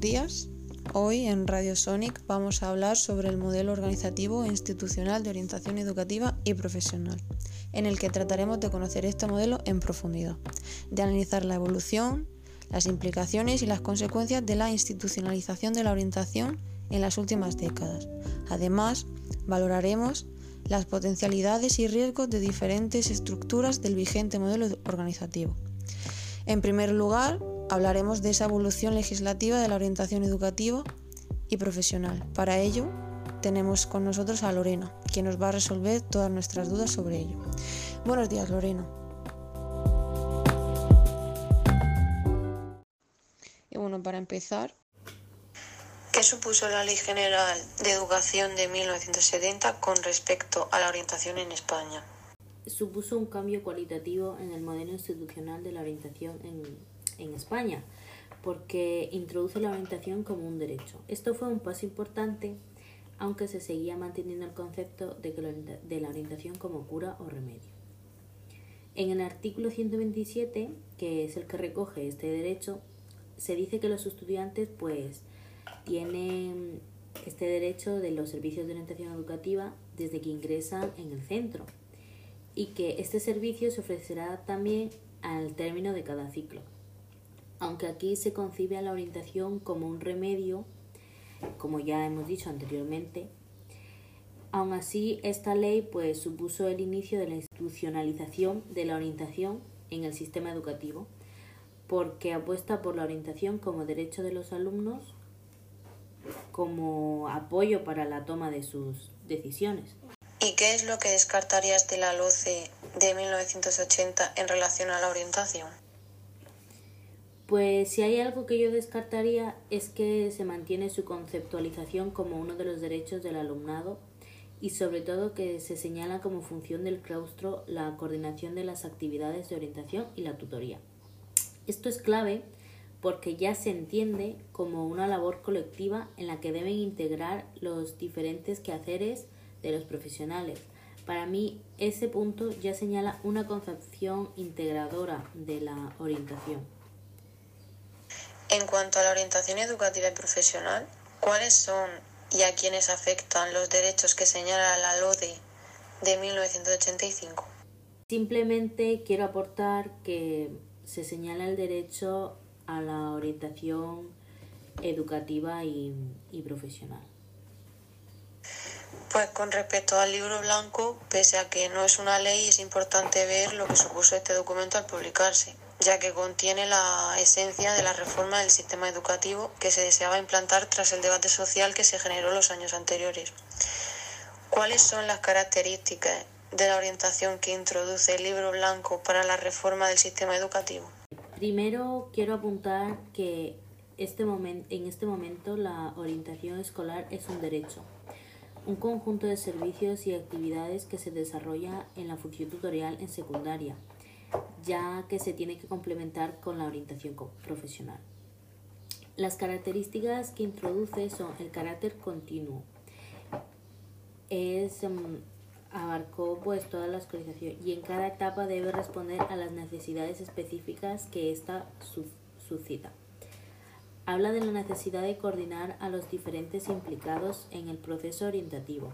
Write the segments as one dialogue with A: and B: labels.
A: Días. Hoy en Radio Sonic vamos a hablar sobre el modelo organizativo e institucional de orientación educativa y profesional, en el que trataremos de conocer este modelo en profundidad, de analizar la evolución, las implicaciones y las consecuencias de la institucionalización de la orientación en las últimas décadas. Además, valoraremos las potencialidades y riesgos de diferentes estructuras del vigente modelo organizativo. En primer lugar, hablaremos de esa evolución legislativa de la orientación educativa y profesional. Para ello, tenemos con nosotros a Lorena, quien nos va a resolver todas nuestras dudas sobre ello. Buenos días, Lorena. Y bueno, para empezar, ¿qué supuso la Ley General de Educación de 1970 con respecto a la orientación en España?
B: Supuso un cambio cualitativo en el modelo institucional de la orientación en en España, porque introduce la orientación como un derecho. Esto fue un paso importante, aunque se seguía manteniendo el concepto de, la orientación como cura o remedio. En el artículo 127, que es el que recoge este derecho, se dice que los estudiantes pues tienen este derecho de los servicios de orientación educativa desde que ingresan en el centro y que este servicio se ofrecerá también al término de cada ciclo aunque aquí se concibe a la orientación como un remedio, como ya hemos dicho anteriormente, aún así esta ley pues supuso el inicio de la institucionalización de la orientación en el sistema educativo, porque apuesta por la orientación como derecho de los alumnos, como apoyo para la toma de sus decisiones.
A: ¿Y qué es lo que descartarías de la LOCE de 1980 en relación a la orientación?
B: Pues si hay algo que yo descartaría es que se mantiene su conceptualización como uno de los derechos del alumnado y sobre todo que se señala como función del claustro la coordinación de las actividades de orientación y la tutoría. Esto es clave porque ya se entiende como una labor colectiva en la que deben integrar los diferentes quehaceres de los profesionales. Para mí ese punto ya señala una concepción integradora de la orientación.
A: En cuanto a la orientación educativa y profesional, ¿cuáles son y a quiénes afectan los derechos que señala la LODE de 1985?
B: Simplemente quiero aportar que se señala el derecho a la orientación educativa y, y profesional.
A: Pues con respecto al libro blanco, pese a que no es una ley, es importante ver lo que supuso este documento al publicarse ya que contiene la esencia de la reforma del sistema educativo que se deseaba implantar tras el debate social que se generó los años anteriores. ¿Cuáles son las características de la orientación que introduce el libro blanco para la reforma del sistema educativo?
B: Primero quiero apuntar que este en este momento la orientación escolar es un derecho, un conjunto de servicios y actividades que se desarrolla en la función tutorial en secundaria ya que se tiene que complementar con la orientación profesional. Las características que introduce son el carácter continuo. Es, em, abarcó pues toda la escolarización y en cada etapa debe responder a las necesidades específicas que ésta suscita. Habla de la necesidad de coordinar a los diferentes implicados en el proceso orientativo,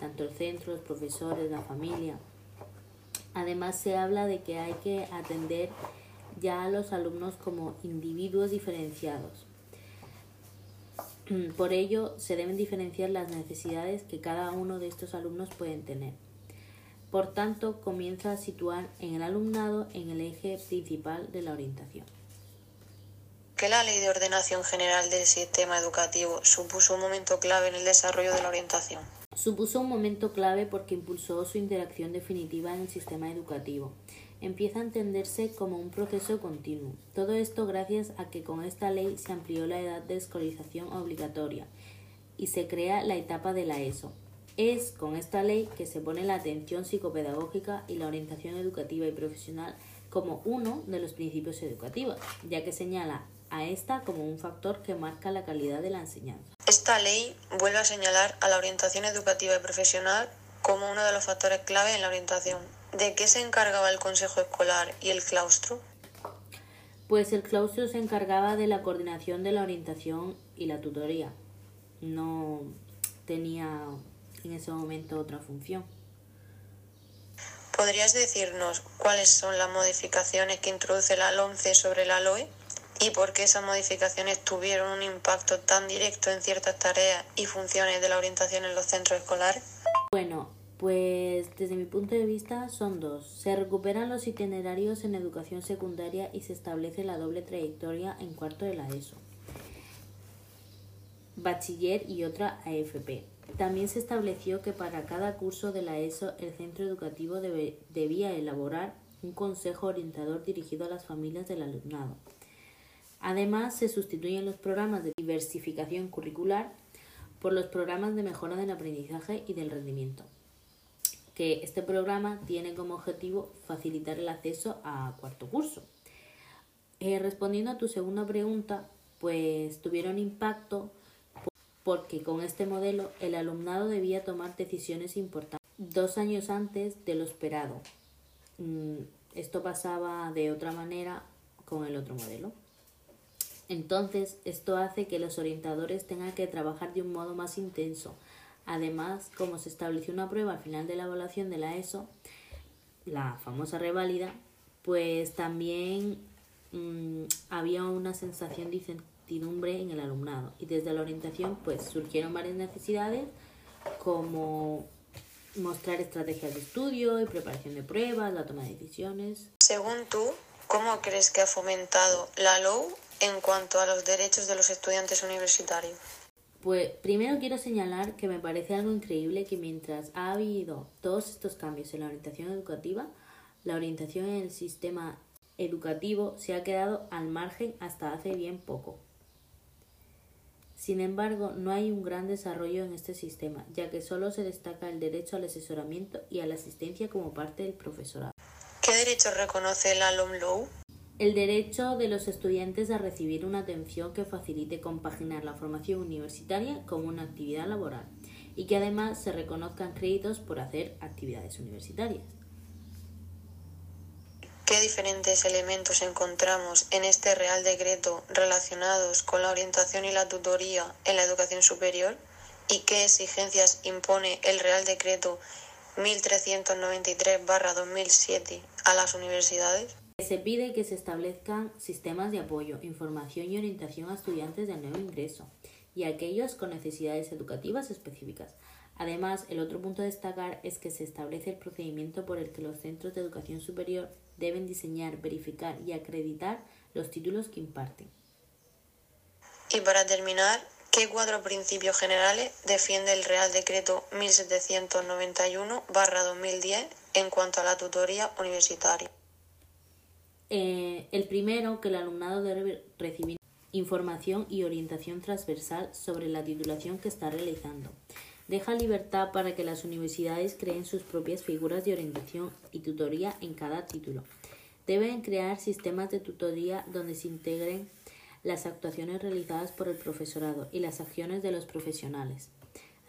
B: tanto el centro, los profesores, la familia, Además se habla de que hay que atender ya a los alumnos como individuos diferenciados. Por ello, se deben diferenciar las necesidades que cada uno de estos alumnos pueden tener. Por tanto, comienza a situar en el alumnado en el eje principal de la orientación.
A: Que la Ley de Ordenación General del Sistema Educativo supuso un momento clave en el desarrollo de la orientación
B: supuso un momento clave porque impulsó su interacción definitiva en el sistema educativo. Empieza a entenderse como un proceso continuo. Todo esto gracias a que con esta ley se amplió la edad de escolarización obligatoria y se crea la etapa de la ESO. Es con esta ley que se pone la atención psicopedagógica y la orientación educativa y profesional como uno de los principios educativos, ya que señala a esta como un factor que marca la calidad de la enseñanza.
A: Esta ley vuelve a señalar a la orientación educativa y profesional como uno de los factores clave en la orientación. ¿De qué se encargaba el consejo escolar y el claustro?
B: Pues el claustro se encargaba de la coordinación de la orientación y la tutoría. No tenía en ese momento otra función.
A: ¿Podrías decirnos cuáles son las modificaciones que introduce la LOMCE sobre la LOE y por qué esas modificaciones tuvieron un impacto tan directo en ciertas tareas y funciones de la orientación en los centros escolares?
B: Bueno, pues desde mi punto de vista son dos. Se recuperan los itinerarios en educación secundaria y se establece la doble trayectoria en cuarto de la ESO, bachiller y otra AFP. También se estableció que para cada curso de la ESO el centro educativo debía elaborar un consejo orientador dirigido a las familias del alumnado. Además, se sustituyen los programas de diversificación curricular por los programas de mejora del aprendizaje y del rendimiento, que este programa tiene como objetivo facilitar el acceso a cuarto curso. Eh, respondiendo a tu segunda pregunta, pues tuvieron impacto porque con este modelo el alumnado debía tomar decisiones importantes dos años antes de lo esperado. Mm, esto pasaba de otra manera con el otro modelo. Entonces, esto hace que los orientadores tengan que trabajar de un modo más intenso. Además, como se estableció una prueba al final de la evaluación de la ESO, la famosa reválida, pues también mm, había una sensación de en el alumnado y desde la orientación pues surgieron varias necesidades como mostrar estrategias de estudio y preparación de pruebas, la toma de decisiones.
A: Según tú, ¿cómo crees que ha fomentado la LOU en cuanto a los derechos de los estudiantes universitarios?
B: Pues primero quiero señalar que me parece algo increíble que mientras ha habido todos estos cambios en la orientación educativa, la orientación en el sistema educativo se ha quedado al margen hasta hace bien poco. Sin embargo, no hay un gran desarrollo en este sistema, ya que solo se destaca el derecho al asesoramiento y a la asistencia como parte del profesorado.
A: ¿Qué derechos reconoce la LOMLOW?
B: El derecho de los estudiantes a recibir una atención que facilite compaginar la formación universitaria con una actividad laboral y que además se reconozcan créditos por hacer actividades universitarias.
A: ¿Qué diferentes elementos encontramos en este Real Decreto relacionados con la orientación y la tutoría en la educación superior? ¿Y qué exigencias impone el Real Decreto 1393-2007 a las universidades?
B: Se pide que se establezcan sistemas de apoyo, información y orientación a estudiantes de nuevo ingreso y a aquellos con necesidades educativas específicas, Además, el otro punto a destacar es que se establece el procedimiento por el que los centros de educación superior deben diseñar, verificar y acreditar los títulos que imparten.
A: Y para terminar, ¿qué cuatro principios generales defiende el Real Decreto 1791-2010 en cuanto a la tutoría universitaria?
B: Eh, el primero, que el alumnado debe recibir información y orientación transversal sobre la titulación que está realizando deja libertad para que las universidades creen sus propias figuras de orientación y tutoría en cada título. Deben crear sistemas de tutoría donde se integren las actuaciones realizadas por el profesorado y las acciones de los profesionales.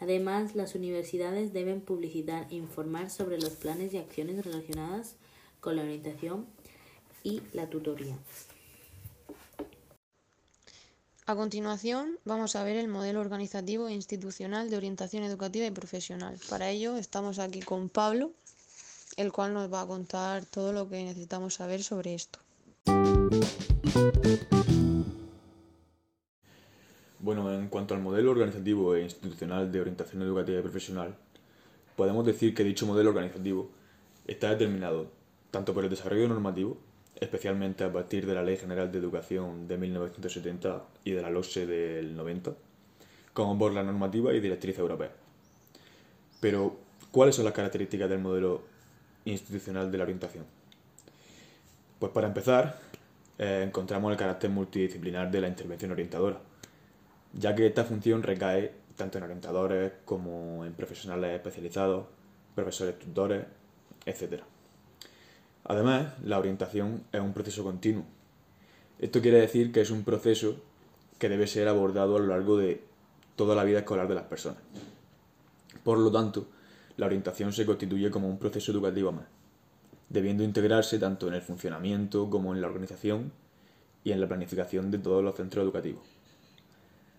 B: Además, las universidades deben publicitar e informar sobre los planes y acciones relacionadas con la orientación y la tutoría. A continuación, vamos a ver el modelo organizativo e institucional de orientación educativa y profesional. Para ello, estamos aquí con Pablo, el cual nos va a contar todo lo que necesitamos saber sobre esto.
C: Bueno, en cuanto al modelo organizativo e institucional de orientación educativa y profesional, podemos decir que dicho modelo organizativo está determinado tanto por el desarrollo normativo especialmente a partir de la Ley General de Educación de 1970 y de la LOSE del 90, como por la normativa y directriz europea. Pero, ¿cuáles son las características del modelo institucional de la orientación? Pues para empezar, eh, encontramos el carácter multidisciplinar de la intervención orientadora, ya que esta función recae tanto en orientadores como en profesionales especializados, profesores tutores, etc. Además, la orientación es un proceso continuo. Esto quiere decir que es un proceso que debe ser abordado a lo largo de toda la vida escolar de las personas. Por lo tanto, la orientación se constituye como un proceso educativo más, debiendo integrarse tanto en el funcionamiento como en la organización y en la planificación de todos los centros educativos.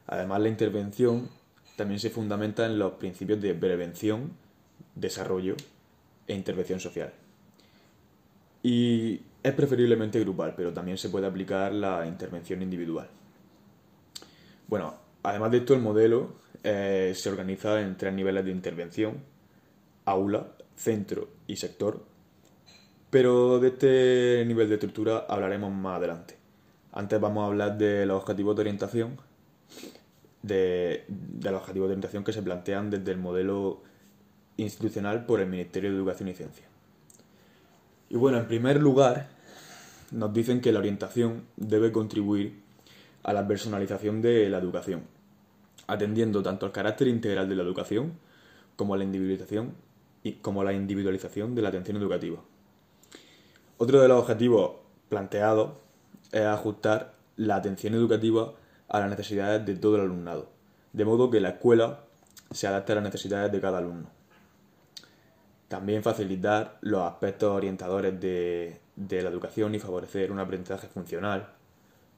C: Además, la intervención también se fundamenta en los principios de prevención, desarrollo e intervención social. Y es preferiblemente grupal, pero también se puede aplicar la intervención individual. Bueno, además de esto, el modelo eh, se organiza en tres niveles de intervención, aula, centro y sector, pero de este nivel de estructura hablaremos más adelante. Antes vamos a hablar de los objetivos de orientación, de, de los objetivos de orientación que se plantean desde el modelo institucional por el Ministerio de Educación y Ciencia. Y bueno, en primer lugar, nos dicen que la orientación debe contribuir a la personalización de la educación, atendiendo tanto al carácter integral de la educación como a la individualización y como la individualización de la atención educativa. Otro de los objetivos planteados es ajustar la atención educativa a las necesidades de todo el alumnado, de modo que la escuela se adapte a las necesidades de cada alumno. También facilitar los aspectos orientadores de, de la educación y favorecer un aprendizaje funcional,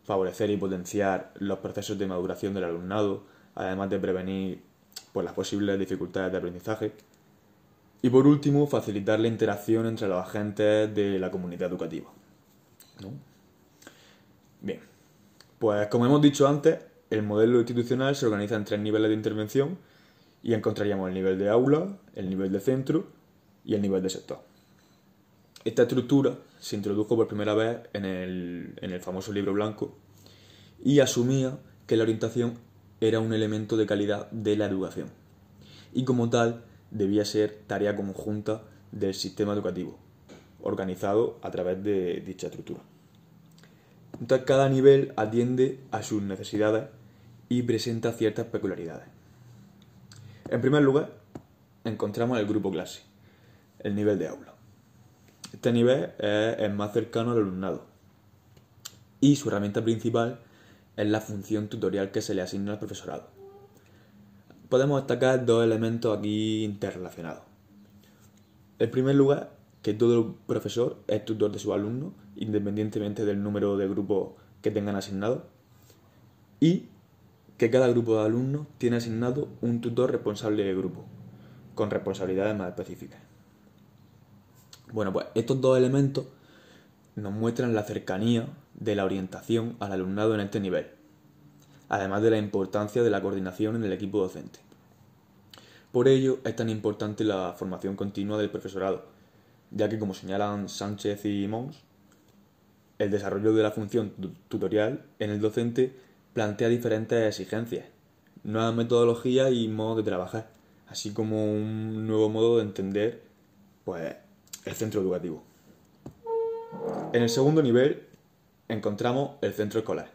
C: favorecer y potenciar los procesos de maduración del alumnado, además de prevenir pues, las posibles dificultades de aprendizaje. Y por último, facilitar la interacción entre los agentes de la comunidad educativa. Bien, pues como hemos dicho antes, el modelo institucional se organiza en tres niveles de intervención y encontraríamos el nivel de aula, el nivel de centro y el nivel de sector. Esta estructura se introdujo por primera vez en el, en el famoso libro blanco y asumía que la orientación era un elemento de calidad de la educación y como tal debía ser tarea conjunta del sistema educativo, organizado a través de dicha estructura. Entonces cada nivel atiende a sus necesidades y presenta ciertas peculiaridades. En primer lugar, encontramos el grupo clase, el nivel de aula. Este nivel es el más cercano al alumnado y su herramienta principal es la función tutorial que se le asigna al profesorado. Podemos destacar dos elementos aquí interrelacionados. En primer lugar, que todo profesor es tutor de su alumno, independientemente del número de grupos que tengan asignado. Y que cada grupo de alumnos tiene asignado un tutor responsable de grupo, con responsabilidades más específicas. Bueno, pues estos dos elementos nos muestran la cercanía de la orientación al alumnado en este nivel, además de la importancia de la coordinación en el equipo docente. Por ello es tan importante la formación continua del profesorado, ya que como señalan Sánchez y Mons, el desarrollo de la función tutorial en el docente plantea diferentes exigencias, nuevas metodologías y modos de trabajar, así como un nuevo modo de entender pues, el centro educativo. En el segundo nivel encontramos el centro escolar.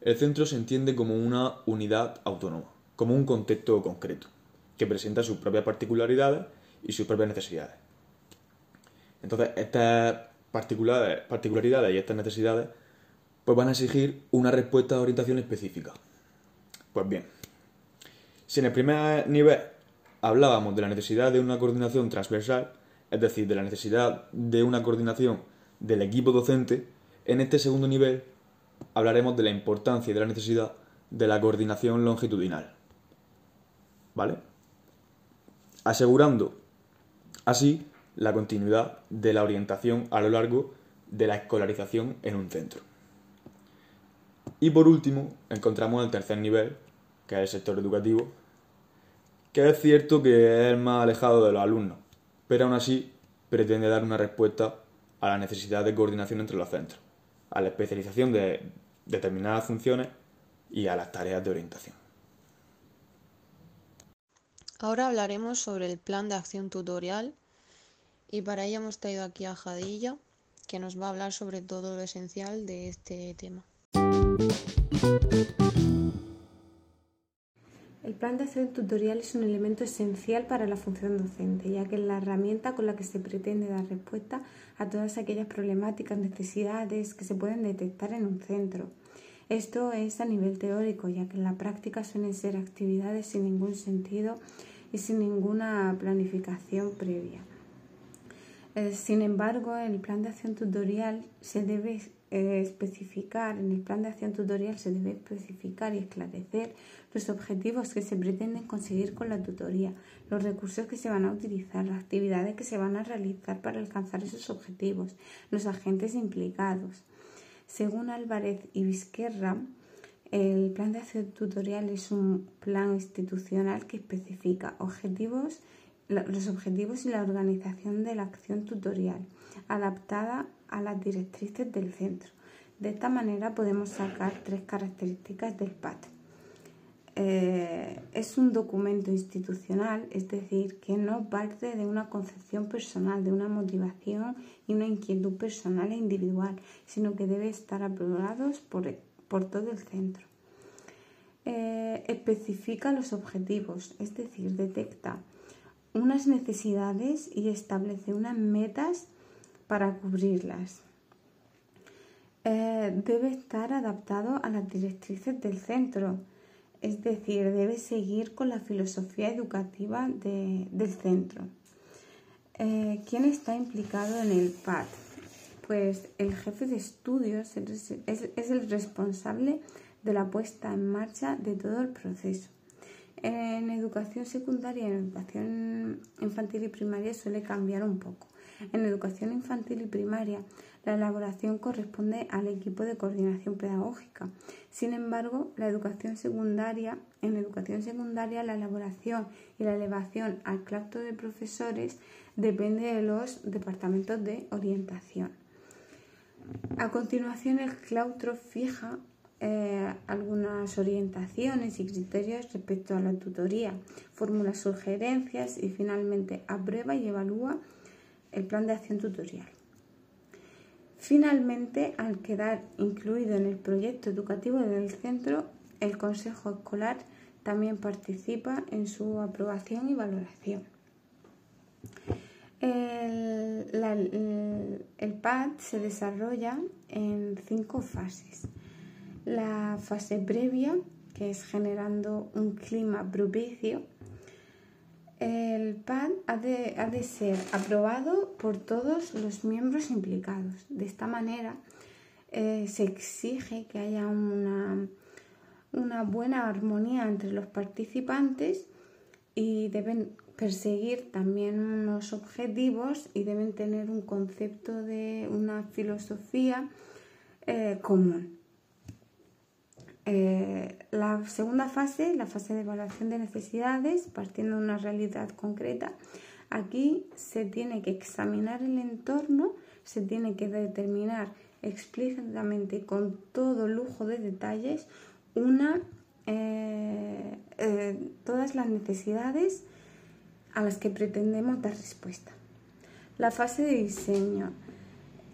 C: El centro se entiende como una unidad autónoma, como un contexto concreto, que presenta sus propias particularidades y sus propias necesidades. Entonces, estas particularidades y estas necesidades pues van a exigir una respuesta de orientación específica. Pues bien, si en el primer nivel hablábamos de la necesidad de una coordinación transversal, es decir, de la necesidad de una coordinación del equipo docente, en este segundo nivel hablaremos de la importancia y de la necesidad de la coordinación longitudinal. ¿Vale? Asegurando así la continuidad de la orientación a lo largo de la escolarización en un centro. Y por último, encontramos el tercer nivel, que es el sector educativo, que es cierto que es el más alejado de los alumnos, pero aún así pretende dar una respuesta a la necesidad de coordinación entre los centros, a la especialización de determinadas funciones y a las tareas de orientación.
A: Ahora hablaremos sobre el plan de acción tutorial y para ello hemos traído aquí a Jadilla, que nos va a hablar sobre todo lo esencial de este tema.
D: El plan de acción tutorial es un elemento esencial para la función docente, ya que es la herramienta con la que se pretende dar respuesta a todas aquellas problemáticas, necesidades que se pueden detectar en un centro. Esto es a nivel teórico, ya que en la práctica suelen ser actividades sin ningún sentido y sin ninguna planificación previa. Eh, sin embargo, el plan de acción tutorial se debe eh, especificar, en el plan de acción tutorial se debe especificar y esclarecer los objetivos que se pretenden conseguir con la tutoría, los recursos que se van a utilizar, las actividades que se van a realizar para alcanzar esos objetivos, los agentes implicados. Según Álvarez y Vizquerra, el plan de acción tutorial es un plan institucional que especifica objetivos, los objetivos y la organización de la acción tutorial, adaptada a las directrices del centro. De esta manera podemos sacar tres características del PAT. Eh, es un documento institucional, es decir, que no parte de una concepción personal, de una motivación y una inquietud personal e individual, sino que debe estar aprobado por, por todo el centro. Eh, especifica los objetivos, es decir, detecta unas necesidades y establece unas metas para cubrirlas. Eh, debe estar adaptado a las directrices del centro, es decir, debe seguir con la filosofía educativa del centro. Eh, ¿Quién está implicado en el PAD? Pues el jefe de estudios es, el responsable de la puesta en marcha de todo el proceso. En educación secundaria en educación infantil y primaria suele cambiar un poco. En educación infantil y primaria, la elaboración corresponde al equipo de coordinación pedagógica. Sin embargo, la educación secundaria, en educación secundaria, la elaboración y la elevación al claustro de profesores depende de los departamentos de orientación. A continuación, el claustro fija eh, algunas orientaciones y criterios respecto a la tutoría, formula sugerencias y finalmente aprueba y evalúa el plan de acción tutorial. Finalmente, al quedar incluido en el proyecto educativo del centro, el Consejo Escolar también participa en su aprobación y valoración. El, el, PAD se desarrolla en cinco fases. La fase previa, que es generando un clima propicio, el PAN ha de, ser aprobado por todos los miembros implicados. De esta manera eh, se exige que haya una, una buena armonía entre los participantes y deben perseguir también unos objetivos y deben tener un concepto de una filosofía eh, común. Eh, la segunda fase, la fase de evaluación de necesidades, partiendo de una realidad concreta, aquí se tiene que examinar el entorno, se tiene que determinar explícitamente con todo lujo de detalles una, eh, eh, todas las necesidades a las que pretendemos dar respuesta. La fase de diseño.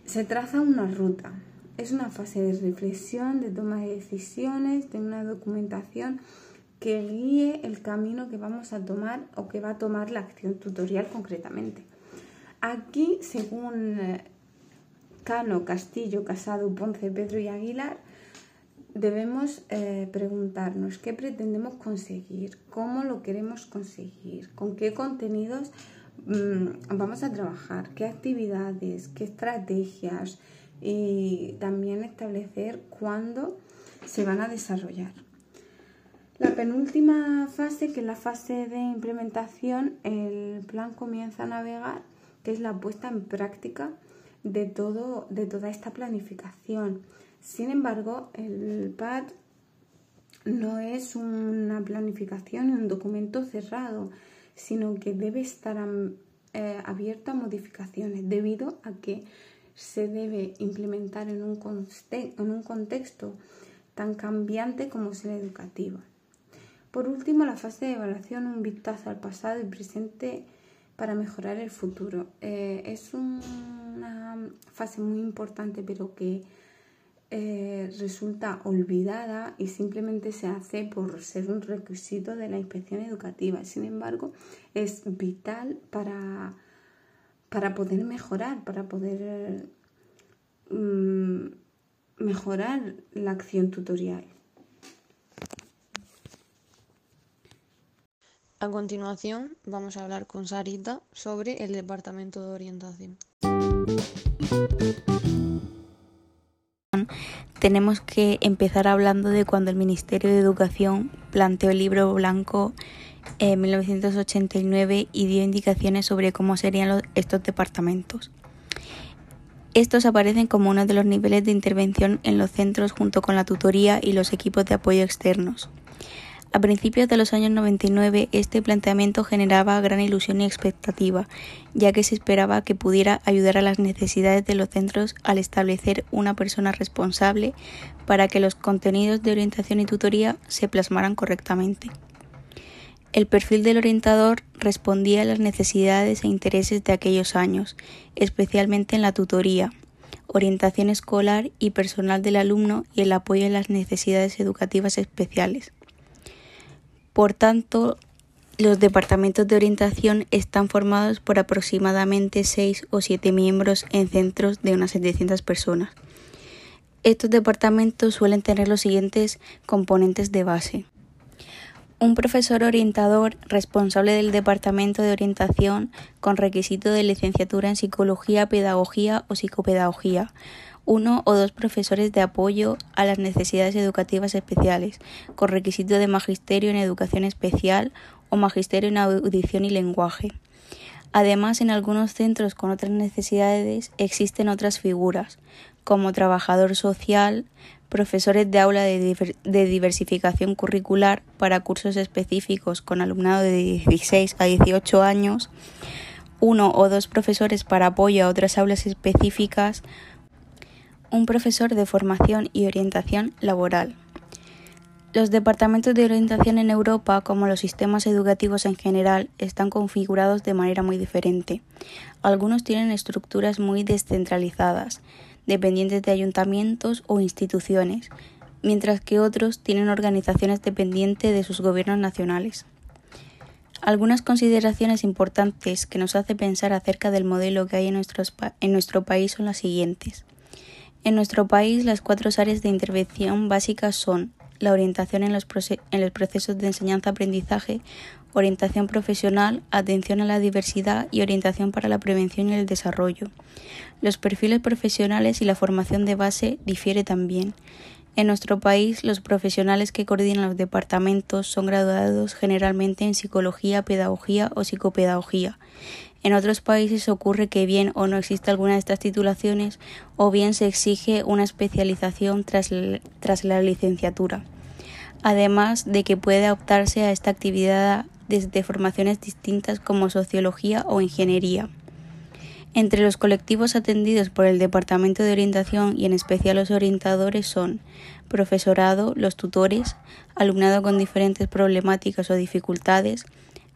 D: Se traza una ruta, es una fase de reflexión, de toma de decisiones, de una documentación que guíe el camino que vamos a tomar o que va a tomar la acción tutorial concretamente. Aquí, según eh, Cano, Castillo, Casado, Ponce, Pedro y Aguilar, debemos eh, preguntarnos qué pretendemos conseguir, cómo lo queremos conseguir, con qué contenidos mm, vamos a trabajar, qué actividades, qué estrategias, y también establecer cuándo se van a desarrollar. La penúltima fase, que es la fase de implementación, el plan comienza a navegar, que es la puesta en práctica de, todo, de toda esta planificación. Sin embargo, el PAD no es una planificación un documento cerrado, sino que debe estar eh, abierto a modificaciones debido a que se debe implementar en un, contexto tan cambiante como es el educativo. Por último, la fase de evaluación, un vistazo al pasado y presente para mejorar el futuro. Eh, es una fase muy importante, pero que eh, resulta olvidada y simplemente se hace por ser un requisito de la inspección educativa. Sin embargo, es vital para para poder mejorar, para poder mm, mejorar la acción tutorial.
A: A continuación vamos a hablar con Sarita sobre el Departamento de Orientación.
E: Tenemos que empezar hablando de cuando el Ministerio de Educación planteó el libro blanco en 1989 y dio indicaciones sobre cómo serían estos departamentos. Estos aparecen como uno de los niveles de intervención en los centros junto con la tutoría y los equipos de apoyo externos. A principios de los años 99 este planteamiento generaba gran ilusión y expectativa, ya que se esperaba que pudiera ayudar a las necesidades de los centros al establecer una persona responsable para que los contenidos de orientación y tutoría se plasmaran correctamente. El perfil del orientador respondía a las necesidades e intereses de aquellos años, especialmente en la tutoría, orientación escolar y personal del alumno y el apoyo en las necesidades educativas especiales. Por tanto, los departamentos de orientación están formados por aproximadamente 6 o 7 miembros en centros de unas 700 personas. Estos departamentos suelen tener los siguientes componentes de base un profesor orientador responsable del Departamento de Orientación con requisito de licenciatura en Psicología, Pedagogía o Psicopedagogía, uno o dos profesores de apoyo a las necesidades educativas especiales, con requisito de magisterio en Educación Especial o magisterio en Audición y Lenguaje. Además, en algunos centros con otras necesidades existen otras figuras, como trabajador social, profesores de aula de, diversificación curricular para cursos específicos con alumnado de 16 a 18 años, uno o dos profesores para apoyo a otras aulas específicas, un profesor de formación y orientación laboral. Los departamentos de orientación en Europa, como los sistemas educativos en general, están configurados de manera muy diferente. Algunos tienen estructuras muy descentralizadas, dependientes de ayuntamientos o instituciones, mientras que otros tienen organizaciones dependientes de sus gobiernos nacionales. Algunas consideraciones importantes que nos hace pensar acerca del modelo que hay en, nuestro país son las siguientes. En nuestro país las cuatro áreas de intervención básicas son la orientación en los, en los procesos de enseñanza-aprendizaje, orientación profesional, atención a la diversidad y orientación para la prevención y el desarrollo. Los perfiles profesionales y la formación de base difiere también. En nuestro país, los profesionales que coordinan los departamentos son graduados generalmente en psicología, pedagogía o psicopedagogía. En otros países ocurre que bien o no existe alguna de estas titulaciones o bien se exige una especialización tras, tras la licenciatura. Además de que puede optarse a esta actividad desde formaciones distintas como sociología o ingeniería. Entre los colectivos atendidos por el Departamento de Orientación y en especial los orientadores son profesorado, los tutores, alumnado con diferentes problemáticas o dificultades,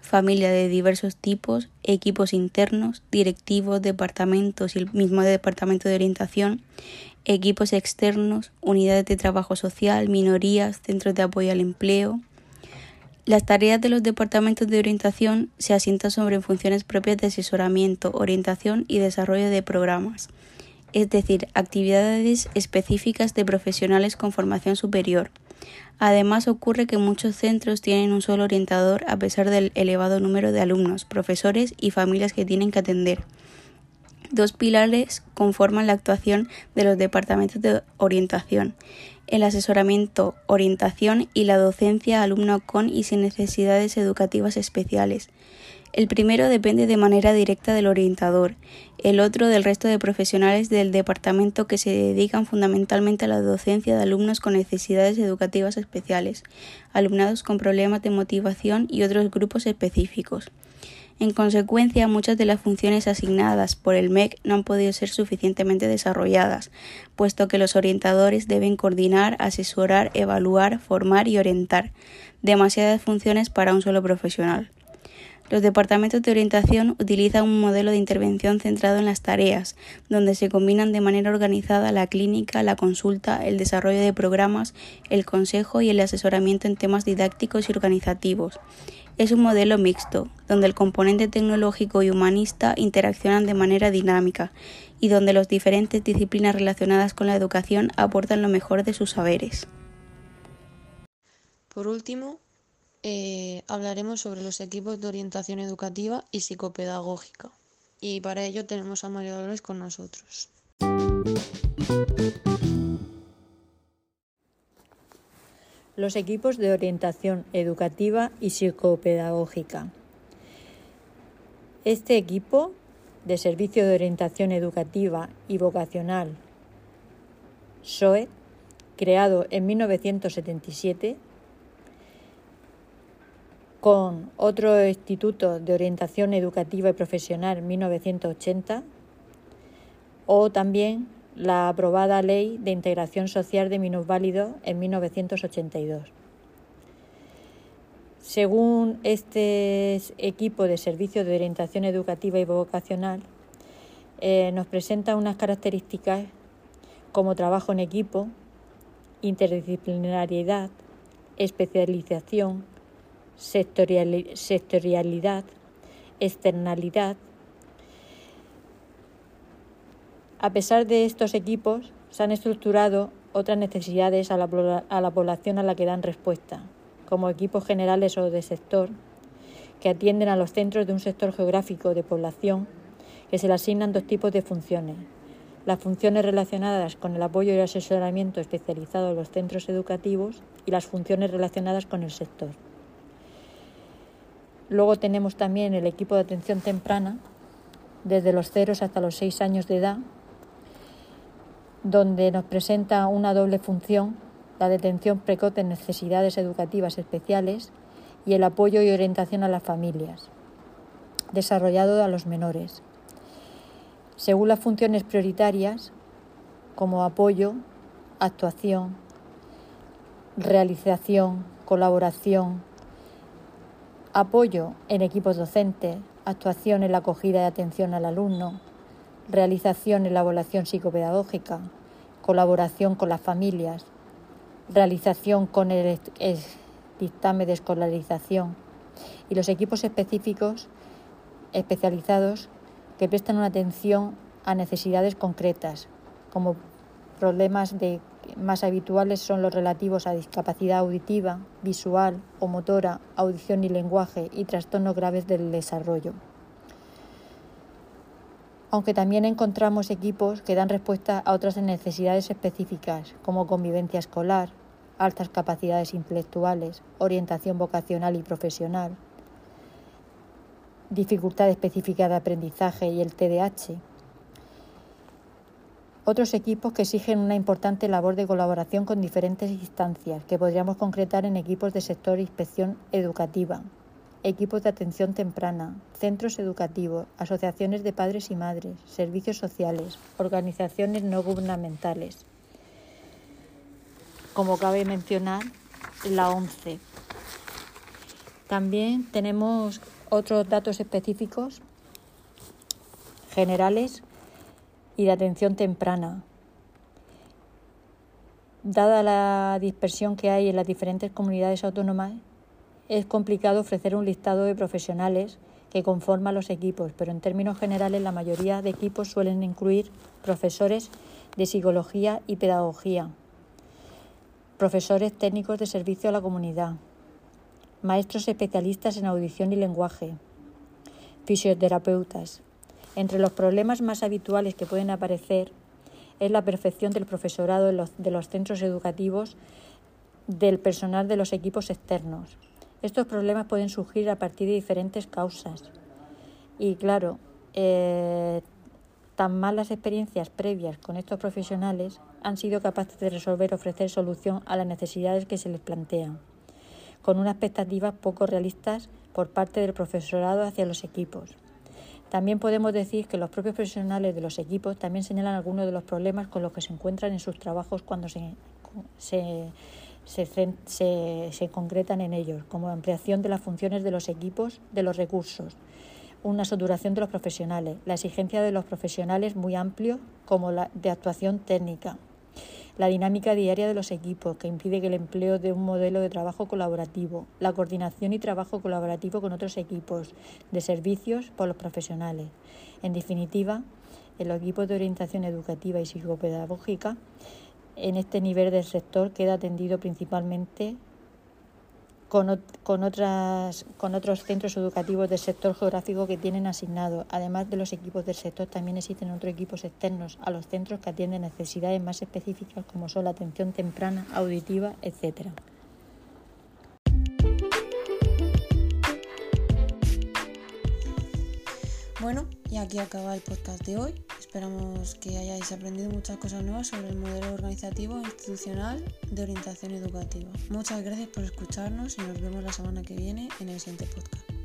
E: familia de diversos tipos, equipos internos, directivos, departamentos y el mismo departamento de orientación, equipos externos, unidades de trabajo social, minorías, centros de apoyo al empleo, las tareas de los departamentos de orientación se asientan sobre funciones propias de asesoramiento, orientación y desarrollo de programas, es decir, actividades específicas de profesionales con formación superior. Además ocurre que muchos centros tienen un solo orientador a pesar del elevado número de alumnos, profesores y familias que tienen que atender. Dos pilares conforman la actuación de los departamentos de orientación el asesoramiento, orientación y la docencia a alumno con y sin necesidades educativas especiales. El primero depende de manera directa del orientador, el otro del resto de profesionales del departamento que se dedican fundamentalmente a la docencia de alumnos con necesidades educativas especiales, alumnados con problemas de motivación y otros grupos específicos. En consecuencia, muchas de las funciones asignadas por el MEC no han podido ser suficientemente desarrolladas, puesto que los orientadores deben coordinar, asesorar, evaluar, formar y orientar, demasiadas funciones para un solo profesional. Los departamentos de orientación utilizan un modelo de intervención centrado en las tareas, donde se combinan de manera organizada la clínica, la consulta, el desarrollo de programas, el consejo y el asesoramiento en temas didácticos y organizativos es un modelo mixto, donde el componente tecnológico y humanista interaccionan de manera dinámica y donde las diferentes disciplinas relacionadas con la educación aportan lo mejor de sus saberes.
A: Por último, eh, hablaremos sobre los equipos de orientación educativa y psicopedagógica. Y para ello tenemos a María Dolores con nosotros.
F: Los equipos de orientación educativa y psicopedagógica. Este equipo de Servicio de Orientación Educativa y Vocacional, SOE, creado en 1977, con otro Instituto de Orientación Educativa y Profesional en 1980, o también la aprobada Ley de Integración Social de Minusválidos en 1982. Según este equipo de servicios de orientación educativa y vocacional, eh, nos presenta unas características como trabajo en equipo, interdisciplinariedad, especialización, sectorialidad, externalidad. A pesar de estos equipos, se han estructurado otras necesidades a la, población a la que dan respuesta, como equipos generales o de sector, que atienden a los centros de un sector geográfico de población, que se le asignan dos tipos de funciones. Las funciones relacionadas con el apoyo y el asesoramiento especializado a los centros educativos y las funciones relacionadas con el sector. Luego tenemos también el equipo de atención temprana, desde los ceros hasta los seis años de edad, donde nos presenta una doble función la detención precoz de necesidades educativas especiales y el apoyo y orientación a las familias, desarrollado a los menores. Según las funciones prioritarias, como apoyo, actuación, realización, colaboración, apoyo en equipos docentes, actuación en la acogida y atención al alumno, realización en la evaluación psicopedagógica, colaboración con las familias, realización con el, dictamen de escolarización y los equipos específicos especializados que prestan atención a necesidades concretas, como problemas de, más habituales son los relativos a discapacidad auditiva, visual o motora, audición y lenguaje y trastornos graves del desarrollo. Aunque también encontramos equipos que dan respuesta a otras necesidades específicas, como convivencia escolar, altas capacidades intelectuales, orientación vocacional y profesional, dificultad específica de aprendizaje y el TDAH. Otros equipos que exigen una importante labor de colaboración con diferentes instancias, que podríamos concretar en equipos de sector inspección educativa, equipos de atención temprana, centros educativos, asociaciones de padres y madres, servicios sociales, organizaciones no gubernamentales como cabe mencionar la 11. También tenemos otros datos específicos generales y de atención temprana. Dada la dispersión que hay en las diferentes comunidades autónomas, es complicado ofrecer un listado de profesionales que conforman los equipos, pero en términos generales la mayoría de equipos suelen incluir profesores de psicología y pedagogía, profesores técnicos de servicio a la comunidad, maestros especialistas en audición y lenguaje, fisioterapeutas. Entre los problemas más habituales que pueden aparecer es la perfección del profesorado de los, centros educativos del personal de los equipos externos. Estos problemas pueden surgir a partir de diferentes causas. Y claro, eh, Tan malas experiencias previas con estos profesionales han sido capaces de resolver ofrecer solución a las necesidades que se les plantean, con unas expectativas poco realistas por parte del profesorado hacia los equipos. También podemos decir que los propios profesionales de los equipos también señalan algunos de los problemas con los que se encuentran en sus trabajos cuando se, se, se, se concretan en ellos, como ampliación de las funciones de los equipos, de los recursos, una saturación de los profesionales, la exigencia de los profesionales muy amplio como la de actuación técnica, la dinámica diaria de los equipos que impide que el empleo de un modelo de trabajo colaborativo, la coordinación y trabajo colaborativo con otros equipos de servicios por los profesionales. En definitiva, en los equipos de orientación educativa y psicopedagógica, en este nivel del sector queda atendido principalmente con, con, otras, con otros centros educativos del sector geográfico que tienen asignado. Además de los equipos del sector, también existen otros equipos externos a los centros que atienden necesidades más específicas como son la atención temprana, auditiva, etcétera.
A: Bueno, y aquí acaba el podcast de hoy. Esperamos que hayáis aprendido muchas cosas nuevas sobre el modelo organizativo e institucional de orientación educativa. Muchas gracias por escucharnos y nos vemos la semana que viene en el siguiente podcast.